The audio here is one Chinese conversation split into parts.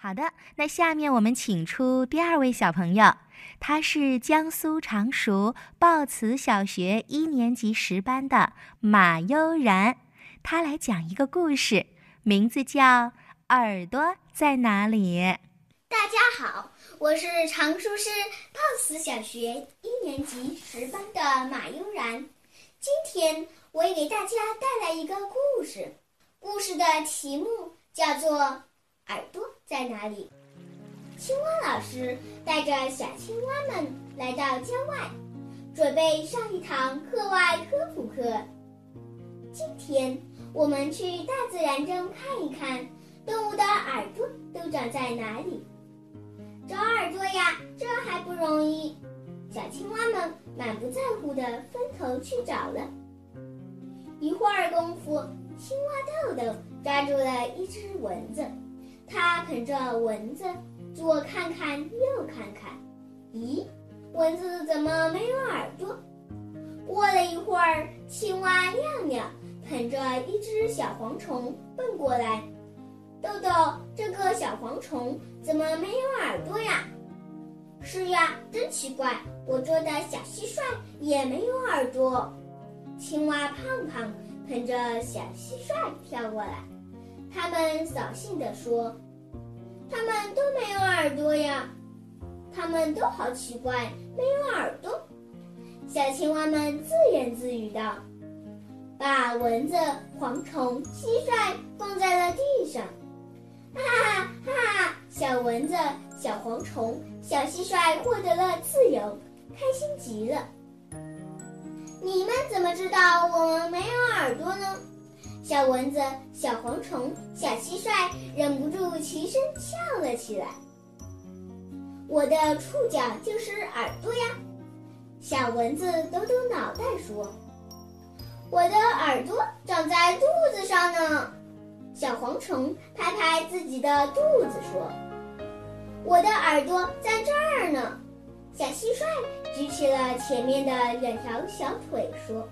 好的，那下面我们请出第二位小朋友，他是江苏常熟报慈小学一年级十班的马悠然，他来讲一个故事，名字叫《耳朵在哪里》。大家好，我是常熟市报慈小学一年级十班的马悠然，今天我给大家带来一个故事，故事的题目叫做。耳朵在哪里？青蛙老师带着小青蛙们来到郊外，准备上一堂课外科普课。今天我们去大自然中看一看，动物的耳朵都长在哪里？找耳朵呀，这还不容易。小青蛙们满不在乎地分头去找了。一会儿功夫，青蛙豆豆抓住了一只蚊子。它啃着蚊子，左看看右看看，咦，蚊子怎么没有耳朵？过了一会儿，青蛙亮亮啃着一只小蝗虫奔过来，豆豆，这个小蝗虫怎么没有耳朵呀？是呀，真奇怪，我捉的小蟋蟀也没有耳朵。青蛙胖胖捧着小蟋蟀跳过来。他们扫兴地说：“他们都没有耳朵呀，他们都好奇怪，没有耳朵。”小青蛙们自言自语道：“把蚊子、蝗虫、蟋蟀放在了地上，哈哈哈哈！小蚊子、小蝗虫、小蟋蟀获得了自由，开心极了。你们怎么知道我们没有耳朵呢？”小蚊子、小蝗虫、小蟋蟀忍不住齐声笑了起来。我的触角就是耳朵呀！小蚊子抖抖脑袋说：“我的耳朵长在肚子上呢。”小蝗虫拍拍自己的肚子说：“我的耳朵在这儿呢。”小蟋蟀举起了前面的两条小腿说。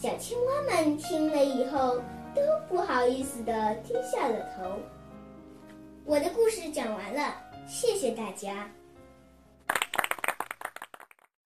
小青蛙们听了以后，都不好意思的低下了头。我的故事讲完了，谢谢大家。